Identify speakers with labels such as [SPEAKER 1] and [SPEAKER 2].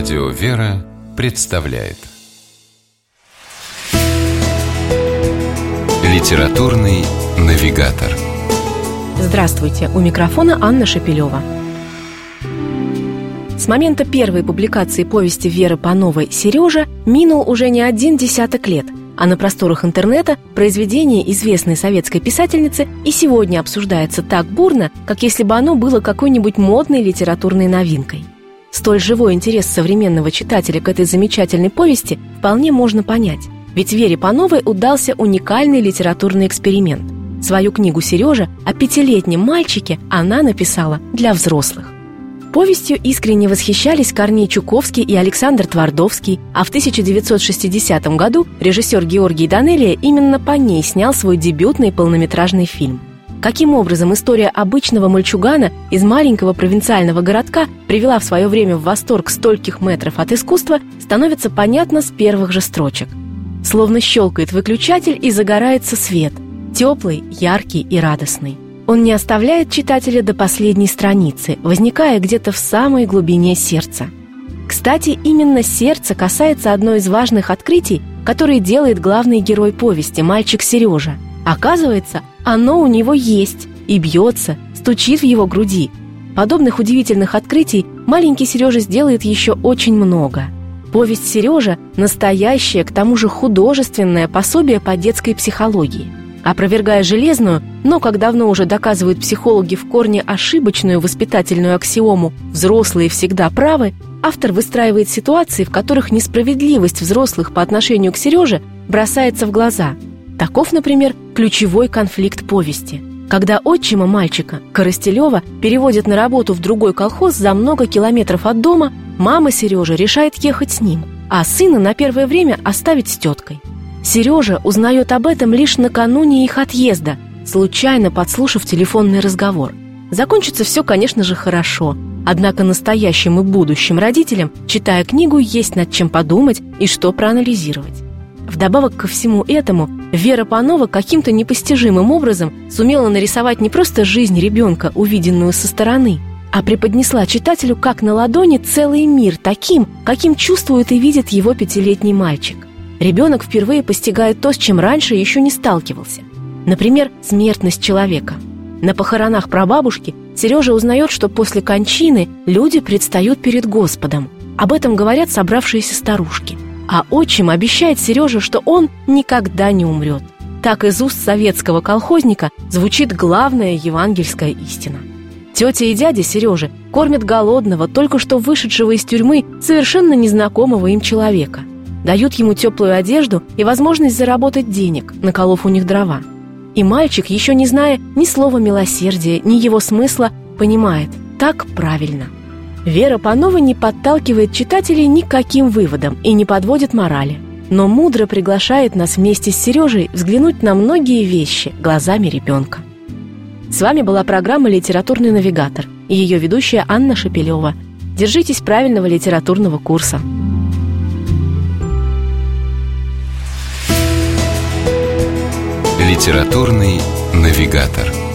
[SPEAKER 1] Радио «Вера» представляет Литературный навигатор
[SPEAKER 2] Здравствуйте! У микрофона Анна Шапилева. С момента первой публикации повести Веры Пановой «Сережа» минул уже не один десяток лет, а на просторах интернета произведение известной советской писательницы и сегодня обсуждается так бурно, как если бы оно было какой-нибудь модной литературной новинкой – Столь живой интерес современного читателя к этой замечательной повести вполне можно понять. Ведь Вере Пановой удался уникальный литературный эксперимент. Свою книгу «Сережа» о пятилетнем мальчике она написала для взрослых. Повестью искренне восхищались Корней Чуковский и Александр Твардовский, а в 1960 году режиссер Георгий Данелия именно по ней снял свой дебютный полнометражный фильм – Каким образом история обычного мальчугана из маленького провинциального городка привела в свое время в восторг стольких метров от искусства, становится понятно с первых же строчек. Словно щелкает выключатель и загорается свет, теплый, яркий и радостный. Он не оставляет читателя до последней страницы, возникая где-то в самой глубине сердца. Кстати, именно сердце касается одной из важных открытий, которые делает главный герой повести, мальчик Сережа – Оказывается, оно у него есть и бьется, стучит в его груди. Подобных удивительных открытий маленький Сережа сделает еще очень много. Повесть Сережа – настоящее, к тому же художественное пособие по детской психологии. Опровергая железную, но, как давно уже доказывают психологи в корне ошибочную воспитательную аксиому «взрослые всегда правы», автор выстраивает ситуации, в которых несправедливость взрослых по отношению к Сереже бросается в глаза – Таков, например, ключевой конфликт повести. Когда отчима мальчика, Коростелева, переводят на работу в другой колхоз за много километров от дома, мама Сережа решает ехать с ним, а сына на первое время оставить с теткой. Сережа узнает об этом лишь накануне их отъезда, случайно подслушав телефонный разговор. Закончится все, конечно же, хорошо. Однако настоящим и будущим родителям, читая книгу, есть над чем подумать и что проанализировать. Вдобавок ко всему этому, Вера Панова каким-то непостижимым образом сумела нарисовать не просто жизнь ребенка, увиденную со стороны, а преподнесла читателю как на ладони целый мир таким, каким чувствует и видит его пятилетний мальчик. Ребенок впервые постигает то, с чем раньше еще не сталкивался. Например, смертность человека. На похоронах прабабушки Сережа узнает, что после кончины люди предстают перед Господом. Об этом говорят собравшиеся старушки – а отчим обещает Сереже, что он никогда не умрет. Так из уст советского колхозника звучит главная евангельская истина. Тетя и дядя Сережи кормят голодного, только что вышедшего из тюрьмы, совершенно незнакомого им человека. Дают ему теплую одежду и возможность заработать денег, наколов у них дрова. И мальчик, еще не зная ни слова милосердия, ни его смысла, понимает – так правильно – Вера Панова не подталкивает читателей никаким выводом и не подводит морали, но мудро приглашает нас вместе с Сережей взглянуть на многие вещи глазами ребенка. С вами была программа «Литературный навигатор» и ее ведущая Анна Шапилева. Держитесь правильного литературного курса.
[SPEAKER 1] «Литературный навигатор»